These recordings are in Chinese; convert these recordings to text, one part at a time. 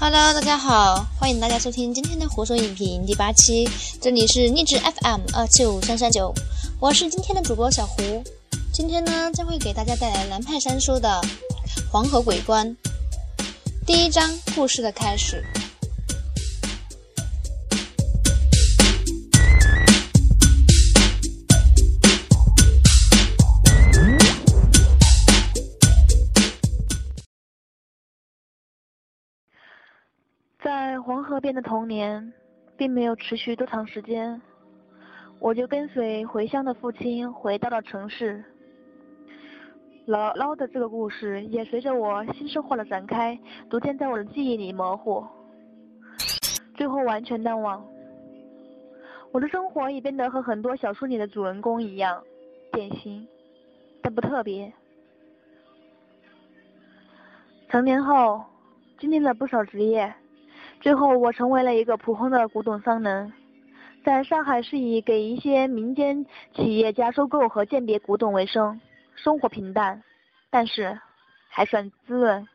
Hello，大家好，欢迎大家收听今天的胡说影评第八期，这里是励志 FM 二七五三三九，我是今天的主播小胡，今天呢将会给大家带来南派三叔的《黄河鬼关》第一章故事的开始。在黄河边的童年，并没有持续多长时间，我就跟随回乡的父亲回到了城市。姥姥的这个故事也随着我新生活的展开，逐渐在我的记忆里模糊，最后完全淡忘。我的生活也变得和很多小说里的主人公一样，典型，但不特别。成年后，经历了不少职业。最后，我成为了一个普通的古董商人，在上海是以给一些民间企业家收购和鉴别古董为生，生活平淡，但是还算滋润。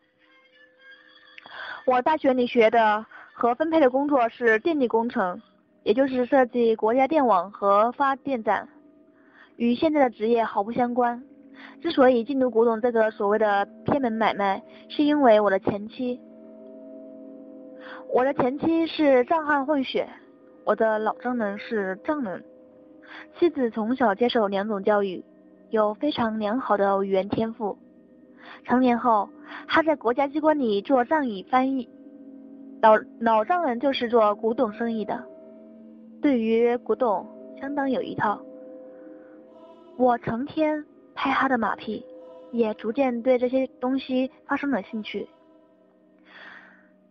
我大学里学的和分配的工作是电力工程，也就是设计国家电网和发电站，与现在的职业毫不相关。之所以进入古董这个所谓的偏门买卖，是因为我的前妻。我的前妻是藏汉混血，我的老丈人是藏人。妻子从小接受两种教育，有非常良好的语言天赋。成年后，他在国家机关里做藏语翻译。老老丈人就是做古董生意的，对于古董相当有一套。我成天拍他的马屁，也逐渐对这些东西发生了兴趣。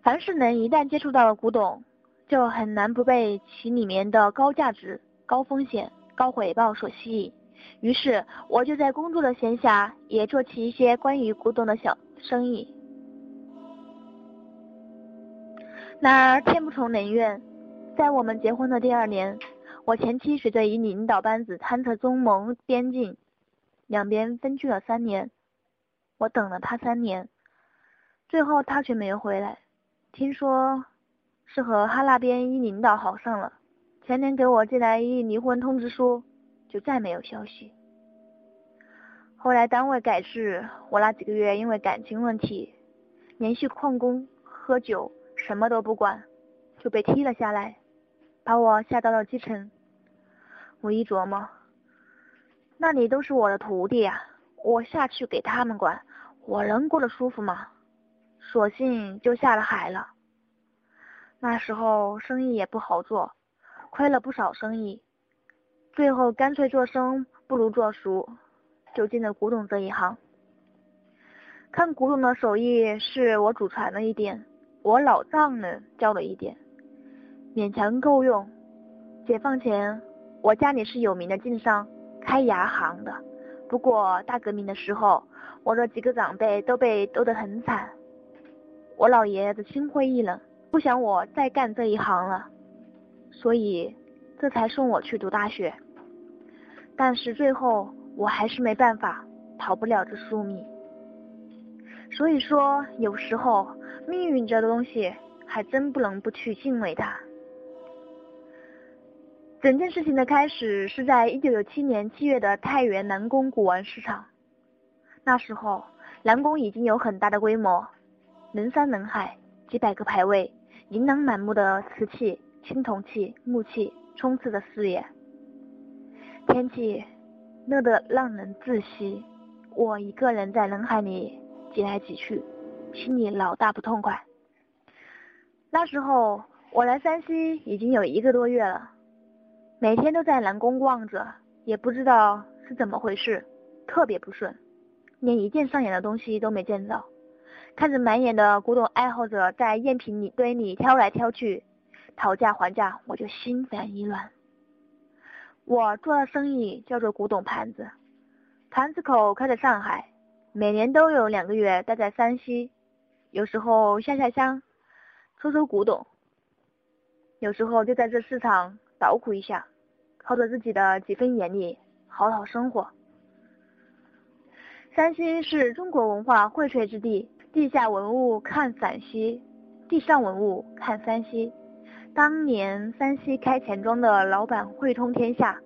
凡是人一旦接触到了古董，就很难不被其里面的高价值、高风险、高回报所吸引。于是，我就在工作的闲暇也做起一些关于古董的小生意。然而天不从人愿，在我们结婚的第二年，我前妻随着一领导班子探测中蒙边境，两边分居了三年。我等了他三年，最后他却没有回来。听说是和他那边一领导好上了，前年给我寄来一离婚通知书，就再没有消息。后来单位改制，我那几个月因为感情问题，连续旷工、喝酒，什么都不管，就被踢了下来，把我下到了基层。我一琢磨，那里都是我的徒弟呀，我下去给他们管，我能过得舒服吗？索性就下了海了。那时候生意也不好做，亏了不少生意，最后干脆做生不如做熟，就进了古董这一行。看古董的手艺是我祖传的一点，我老丈人教了一点，勉强够用。解放前，我家里是有名的晋商，开牙行的。不过大革命的时候，我的几个长辈都被斗得很惨。我老爷子心灰意冷，不想我再干这一行了，所以这才送我去读大学。但是最后我还是没办法，逃不了这宿命。所以说，有时候命运这东西还真不能不去敬畏它。整件事情的开始是在一九九七年七月的太原南宫古玩市场，那时候南宫已经有很大的规模。人山人海，几百个牌位，琳琅满目的瓷器、青铜器、木器充斥着视野。天气热得让人窒息，我一个人在人海里挤来挤去，心里老大不痛快。那时候我来山西已经有一个多月了，每天都在南宫逛着，也不知道是怎么回事，特别不顺，连一件上眼的东西都没见到。看着满眼的古董爱好者在赝品里堆里挑来挑去，讨价还价，我就心烦意乱。我做的生意叫做古董盘子，盘子口开在上海，每年都有两个月待在山西，有时候下下乡，收收古董，有时候就在这市场捣鼓一下，靠着自己的几分眼力，好好生活。山西是中国文化荟萃之地，地下文物看陕西，地上文物看山西。当年山西开钱庄的老板汇通天下，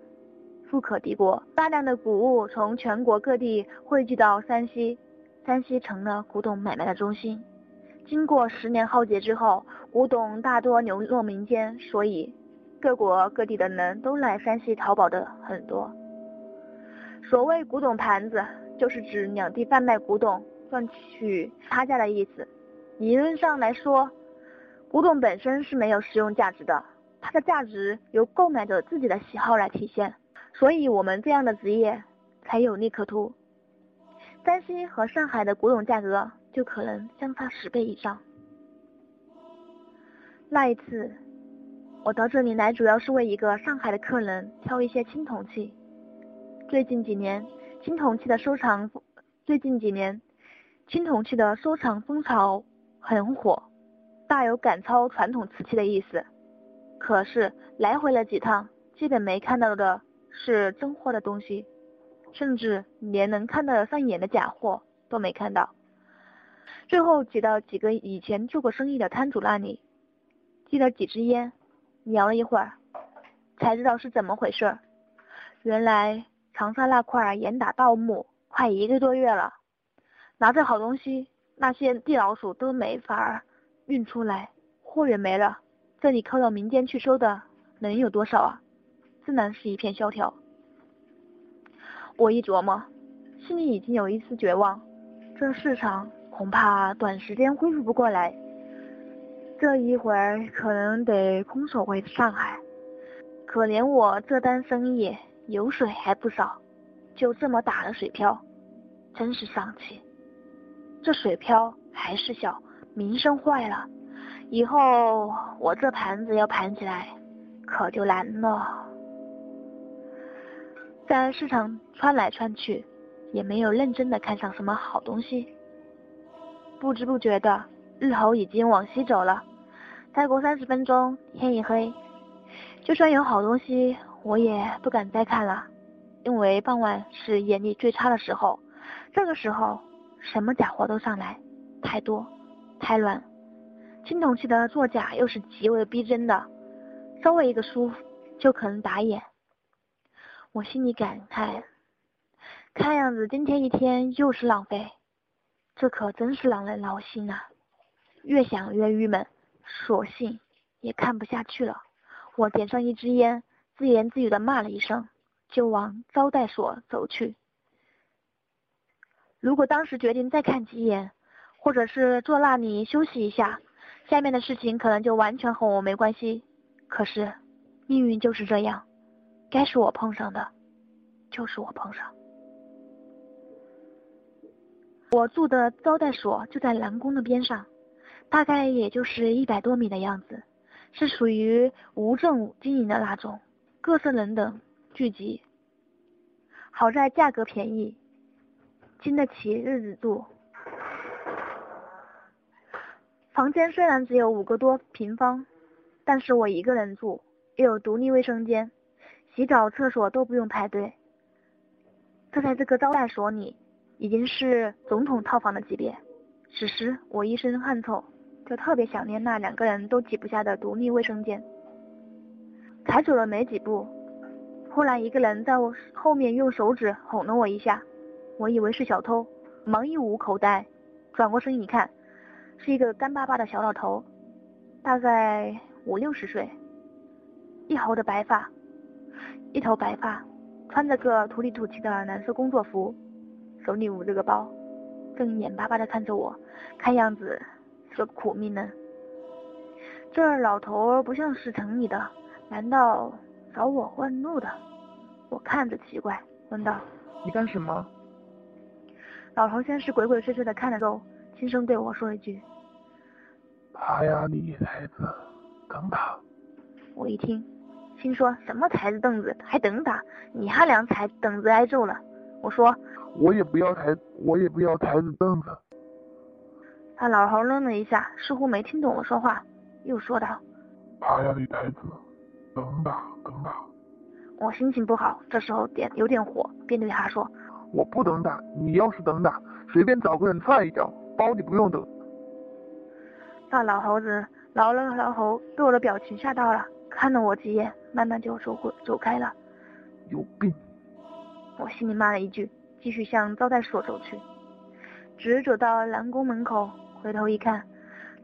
富可敌国，大量的古物从全国各地汇聚到山西，山西成了古董买卖的中心。经过十年浩劫之后，古董大多流落民间，所以各国各地的人都来山西淘宝的很多。所谓古董盘子。就是指两地贩卖古董赚取差价的意思。理论上来说，古董本身是没有实用价值的，它的价值由购买者自己的喜好来体现。所以我们这样的职业才有利可图。山西和上海的古董价格就可能相差十倍以上。那一次，我到这里来主要是为一个上海的客人挑一些青铜器。最近几年。青铜器的收藏，最近几年，青铜器的收藏风潮很火，大有赶超传统瓷器的意思。可是来回了几趟，基本没看到的是真货的东西，甚至连能看得上眼的假货都没看到。最后挤到几个以前做过生意的摊主那里，递了几支烟，聊了一会儿，才知道是怎么回事。原来。长沙那块严打盗墓快一个多月了，拿着好东西，那些地老鼠都没法运出来，货源没了，这里靠到民间去收的能有多少啊？自然是一片萧条。我一琢磨，心里已经有一丝绝望，这市场恐怕短时间恢复不过来，这一会儿可能得空手回上海。可怜我这单生意。油水还不少，就这么打了水漂，真是丧气。这水漂还是小，名声坏了，以后我这盘子要盘起来，可就难了。在市场穿来穿去，也没有认真的看上什么好东西。不知不觉的，日头已经往西走了，再过三十分钟天一黑，就算有好东西。我也不敢再看了，因为傍晚是眼力最差的时候，这个时候什么假货都上来，太多，太乱。青铜器的作假又是极为逼真的，稍微一个疏就可能打眼。我心里感慨，看样子今天一天又是浪费，这可真是让人劳心啊！越想越郁闷，索性也看不下去了。我点上一支烟。自言自语的骂了一声，就往招待所走去。如果当时决定再看几眼，或者是坐那里休息一下，下面的事情可能就完全和我没关系。可是命运就是这样，该是我碰上的，就是我碰上。我住的招待所就在蓝宫的边上，大概也就是一百多米的样子，是属于无证经营的那种。各色人等聚集，好在价格便宜，经得起日子住。房间虽然只有五个多平方，但是我一个人住，又有独立卫生间，洗澡、厕所都不用排队。这在这个招待所里，已经是总统套房的级别。此时我一身汗臭，就特别想念那两个人都挤不下的独立卫生间。才走了没几步，忽然一个人在我后面用手指哄了我一下，我以为是小偷，忙一捂口袋，转过身一看，是一个干巴巴的小老头，大概五六十岁，一头的白发，一头白发，穿着个土里土气的蓝色工作服，手里捂着个包，正眼巴巴的看着我，看样子是个苦命人。这老头不像是城里的。难道找我问路的？我看着奇怪，问道：“你干什么？”老头先是鬼鬼祟祟的看着我，轻声对我说一句：“他呀，你孩子，等他。”我一听，心说什么台子凳子还等打？你还俩才等着挨揍了。我说：“我也不要台，我也不要台子凳子。”他老头愣了一下，似乎没听懂我说话，又说道：“他呀，你台子。”等吧，等吧。我心情不好，这时候点有点火，便对他说：“我不等打，你要是等打，随便找个人踹一脚，包你不用等。”那老猴子挠了挠猴，被我的表情吓到了，看了我几眼，慢慢就走回走开了。有病！我心里骂了一句，继续向招待所走去。直走到南宫门口，回头一看，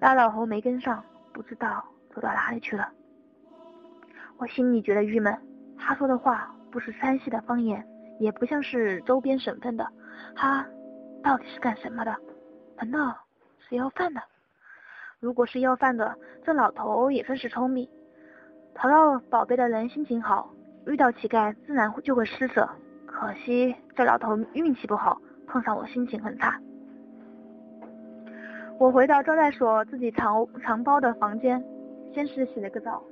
那老猴没跟上，不知道走到哪里去了。我心里觉得郁闷。他说的话不是山西的方言，也不像是周边省份的。他到底是干什么的？难道是要饭的？如果是要饭的，这老头也算是聪明。淘到宝贝的人心情好，遇到乞丐自然就会施舍。可惜这老头运气不好，碰上我心情很差。我回到招待所自己藏藏包的房间，先是洗了个澡，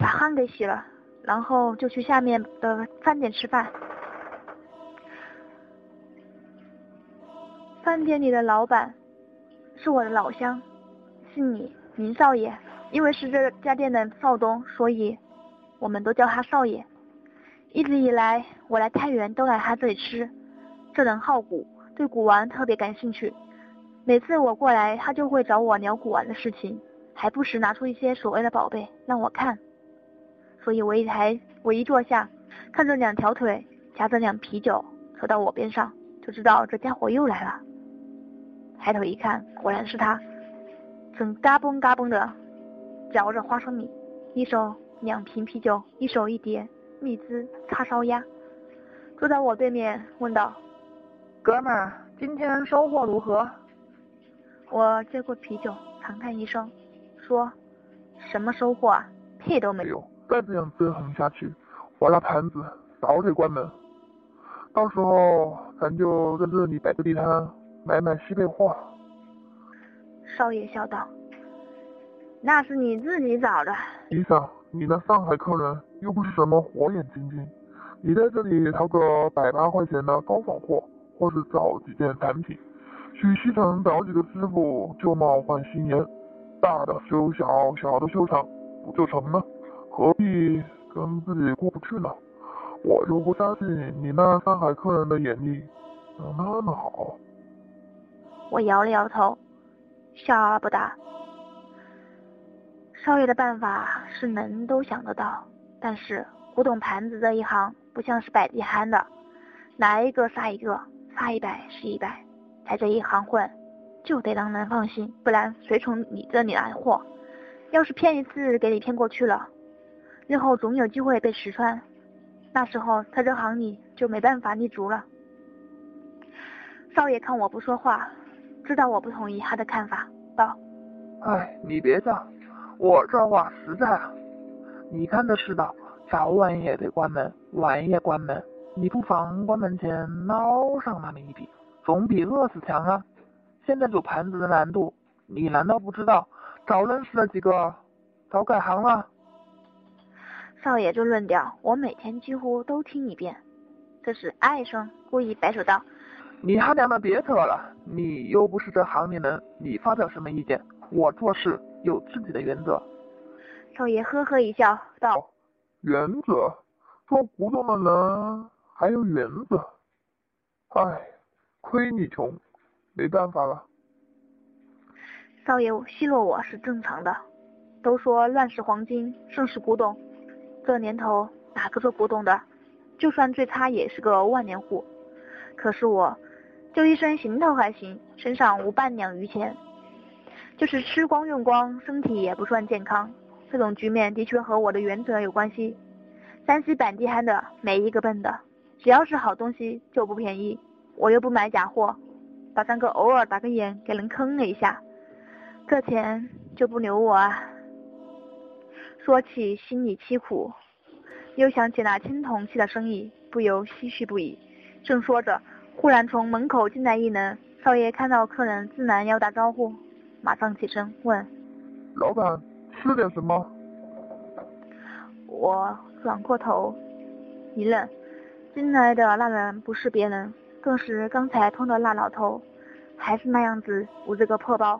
把汗给洗了，然后就去下面的饭店吃饭。饭店里的老板是我的老乡，姓李，名少爷。因为是这家店的少东，所以我们都叫他少爷。一直以来，我来太原都来他这里吃。这人好古，对古玩特别感兴趣。每次我过来，他就会找我聊古玩的事情，还不时拿出一些所谓的宝贝让我看。所以我一抬，我一坐下，看着两条腿夹着两啤酒走到我边上，就知道这家伙又来了。抬头一看，果然是他，正嘎嘣嘎嘣的嚼着花生米，一手两瓶啤酒，一手一碟蜜汁叉烧鸭，坐在我对面问道：“哥们儿，今天收获如何？”我接过啤酒，长叹一声，说：“什么收获啊？屁都没有！再这样折腾下去，我那盘子早得关门。到时候咱就在这里摆个地摊，买买西北货。”少爷笑道：“那是你自己找的。你想，你那上海客人又不是什么火眼金睛，你在这里淘个百八块钱的高仿货，或是找几件产品。”去西城找几个师傅旧貌换新颜，大的修小，小的修长，不就成了？何必跟自己过不去呢？我就不相信你那上海客人的眼力能那么好。我摇了摇头，笑而不答。少爷的办法是能都想得到，但是古董盘子这一行不像是摆地摊的，来一个杀一个，杀一百是一百。在这一行混，就得让人放心，不然谁从你这里来货？要是骗一次给你骗过去了，日后总有机会被识穿，那时候在这行里就没办法立足了。少爷看我不说话，知道我不同意他的看法，道：“哎，你别犟，我这话实在啊。你看这世道，早晚也得关门，晚也关门，你不妨关门前捞上那么一笔。”总比饿死强啊！现在走盘子的难度，你难道不知道？早认识了几个，早改行了。少爷这论调，我每天几乎都听一遍。这是爱生故意摆手道：“你他娘的别扯了，你又不是这行里人，你发表什么意见？我做事有自己的原则。”少爷呵呵一笑，道：“原则？做古董的人还有原则？唉。”亏你穷，没办法了。少爷奚落我是正常的，都说乱世黄金，盛世古董，这年头哪个做古董的，就算最差也是个万年户。可是我，就一身行头还行，身上无半两余钱，就是吃光用光，身体也不算健康。这种局面的确和我的原则有关系。山西本地憨的没一个笨的，只要是好东西就不便宜。我又不买假货，把三个偶尔打个眼给人坑了一下，这钱就不留我啊。说起心里凄苦，又想起那青铜器的生意，不由唏嘘不已。正说着，忽然从门口进来一人，少爷看到客人自然要打招呼，马上起身问：“老板，吃点什么？”我转过头，一愣，进来的那人不是别人。更是刚才碰到那老头，还是那样子捂着个破包。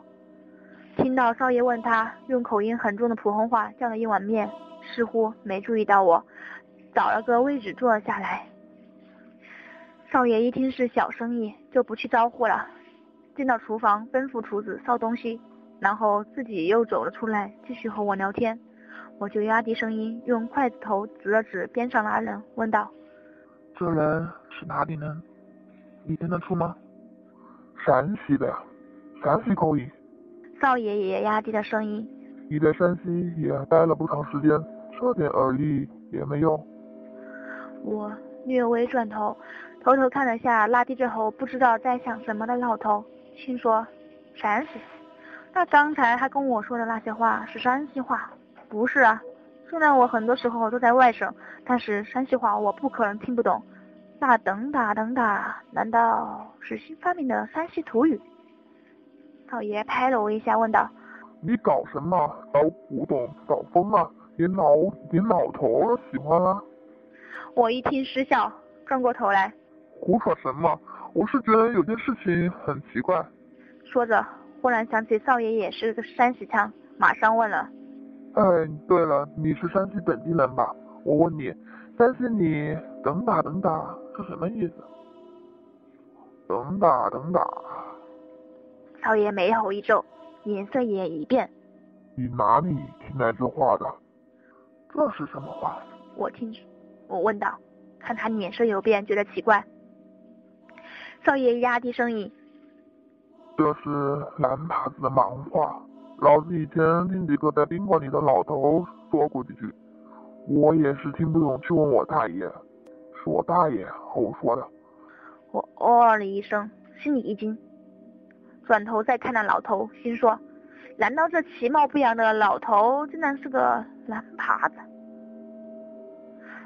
听到少爷问他，用口音很重的普通话叫了一碗面，似乎没注意到我，找了个位置坐了下来。少爷一听是小生意，就不去招呼了，进到厨房吩咐厨子烧东西，然后自己又走了出来，继续和我聊天。我就压低声音，用筷子头指了指边上那人，问道：“这人是哪里人？你听得出吗？”“陕西的，陕西口音。”少爷也压低了声音：“你在山西也待了不长时间，这点耳力也没用。”我略微转头。偷偷看了下拉低着头，不知道在想什么的老头，心说：陕西？那刚才他跟我说的那些话是山西话？不是啊。虽然我很多时候都在外省，但是山西话我不可能听不懂。那等打等打，难道是新发明的山西土语？老爷拍了我一下，问道：你搞什么？搞古董？搞疯了？连老连老头都喜欢了？我一听失笑，转过头来。胡扯什么？我是觉得有件事情很奇怪。说着，忽然想起少爷也是个山西腔，马上问了：“哎，对了，你是山西本地人吧？我问你，山西你等打等打是什么意思？等打等打。”少爷眉头一皱，脸色也一变。你哪里听来这话的？这是什么话？我听，我问道，看他脸色有变，觉得奇怪。少爷压低声音：“这是蓝耙子的盲话，老子以前听几个在宾馆里的老头说过几句，我也是听不懂，去问我大爷，是我大爷和我说的。”我哦了一声，心里一惊，转头再看那老头，心说：难道这其貌不扬的老头竟然是个蓝耙子？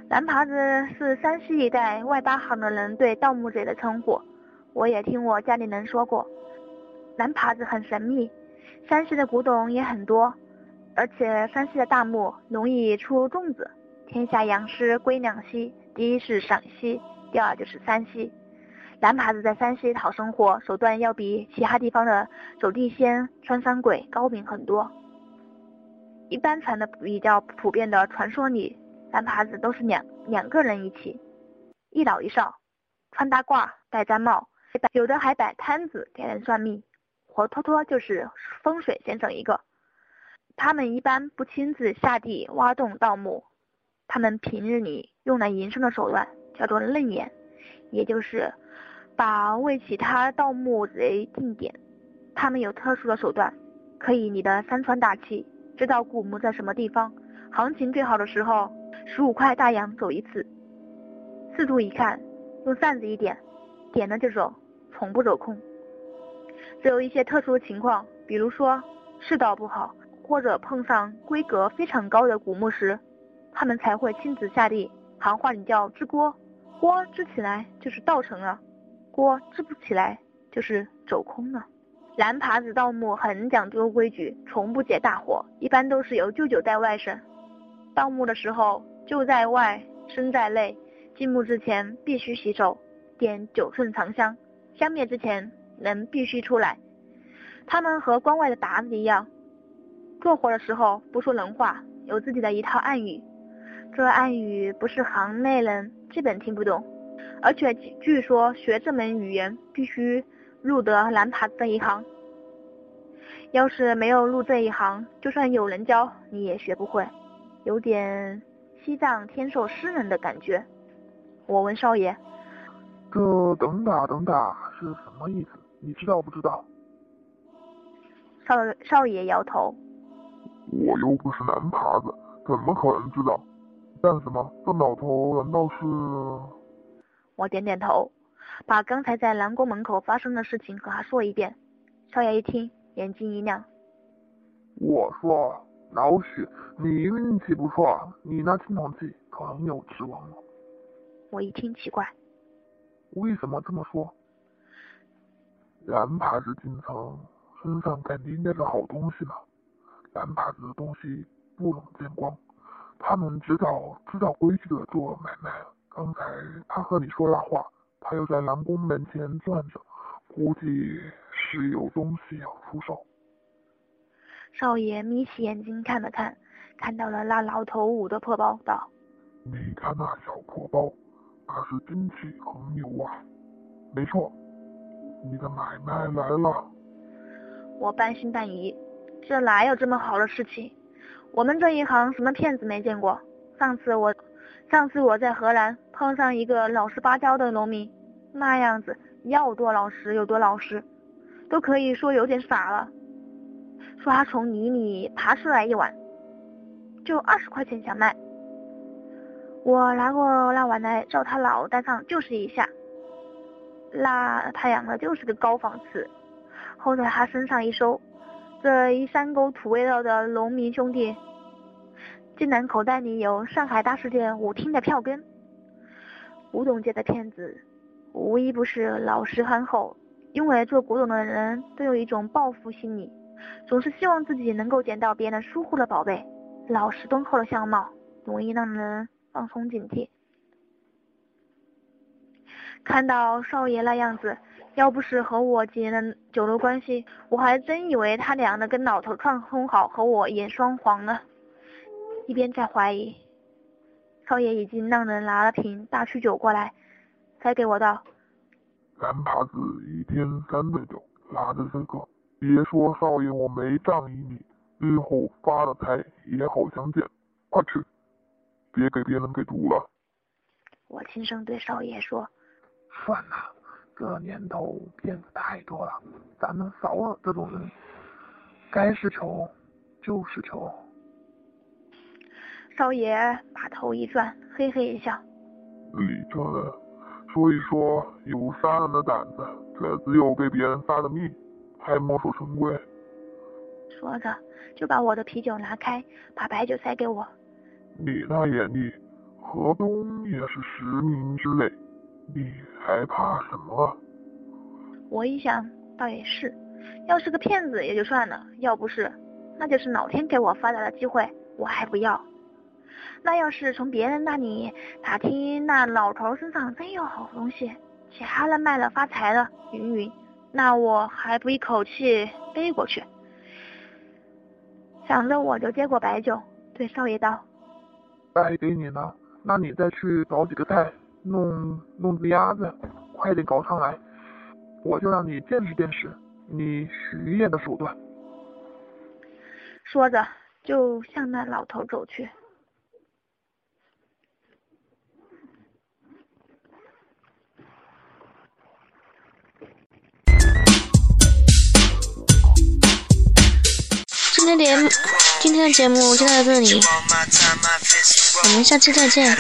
蓝耙子是山西一带外八行的人对盗墓贼的称呼。我也听我家里人说过，蓝耙子很神秘，山西的古董也很多，而且山西的大墓容易出粽子。天下洋尸归两西，第一是陕西，第二就是山西。蓝耙子在山西讨生活手段要比其他地方的走地仙、穿山鬼高明很多。一般传的比较普遍的传说里，蓝耙子都是两两个人一起，一老一少，穿大褂，戴毡帽。有的还摆摊子给人算命，活脱脱就是风水先生一个。他们一般不亲自下地挖洞盗墓，他们平日里用来营生的手段叫做楞眼，也就是把为其他盗墓贼定点。他们有特殊的手段，可以你的三川大气，知道古墓在什么地方，行情最好的时候，十五块大洋走一次。四处一看，用扇子一点，点了就走。从不走空，只有一些特殊情况，比如说世道不好，或者碰上规格非常高的古墓时，他们才会亲自下地，行话里叫支锅，锅支起来就是道成了，锅支不起来就是走空了。蓝耙子盗墓很讲究规矩，从不解大火，一般都是由舅舅在外省。盗墓的时候，舅在外，身在内，进墓之前必须洗手，点九寸长香。消灭之前，人必须出来。他们和关外的达子一样，做活的时候不说人话，有自己的一套暗语。这暗语不是行内人基本听不懂，而且据说学这门语言必须入得蓝耙子一行。要是没有入这一行，就算有人教你也学不会，有点西藏天授诗人的感觉。我问少爷。这等打等打是什么意思？你知道不知道？少少爷摇头。我又不是男耙子，怎么可能知道？干什么？这老头难道是？我点点头，把刚才在南宫门口发生的事情和他说一遍。少爷一听，眼睛一亮。我说老许，你运气不错，你那青铜器可能有指望了。我一听奇怪。为什么这么说？蓝耙子进城，身上肯定带着好东西嘛。蓝耙子的东西不能见光，他们知道知道规矩的做买卖。刚才他和你说那话，他又在蓝宫门前转着，估计是有东西要出售。少爷眯起眼睛看了看，看到了那老头捂的破包，道：“你看那小破包，那是金器横流啊！没错，你的买卖来了。我半信半疑，这哪有这么好的事情？我们这一行什么骗子没见过？上次我，上次我在河南碰上一个老实巴交的农民，那样子要多老实有多老实，都可以说有点傻了。说他从泥里爬出来一碗，就二十块钱想卖。我拿过那碗来照他脑袋上就是一下，那他养的就是个高仿瓷。后来他身上一搜，这一山沟土味道的农民兄弟，竟然口袋里有上海大世界舞厅的票根。古董界的骗子，无一不是老实憨厚，因为做古董的人都有一种报复心理，总是希望自己能够捡到别人疏忽的宝贝。老实敦厚的相貌，容易让人放松警惕。看到少爷那样子。要不是和我结了酒肉关系，我还真以为他俩的跟老头串通好和我演双簧呢。一边在怀疑，少爷已经让人拿了瓶大曲酒过来，塞给我道：“三耙子一天三顿酒，拿着这个，别说少爷我没仗义你，日后发了财也好相见。快吃，别给别人给毒了。”我轻声对少爷说：“算了。”这年头骗子太多了，咱们少了这种人，该是穷就是穷。少爷把头一转，嘿嘿一笑：“你这，所以说有杀人的胆子，却只有被别人杀的命，还墨守成规。”说着，就把我的啤酒拿开，把白酒塞给我。你那眼力，河东也是十名之内。你还怕什么？我一想，倒也是，要是个骗子也就算了，要不是，那就是老天给我发达的机会，我还不要。那要是从别人那里打听，那老头身上真有好东西，且还能卖了发财了，云云，那我还不一口气背过去？想着我就接过白酒，对少爷道：“卖给你呢，那你再去找几个菜。”弄弄只鸭子，快点搞上来，我就让你见识见识你徐爷的手段。说着，就向那老头走去。今天节今天的节目就到这里，我们下期再见。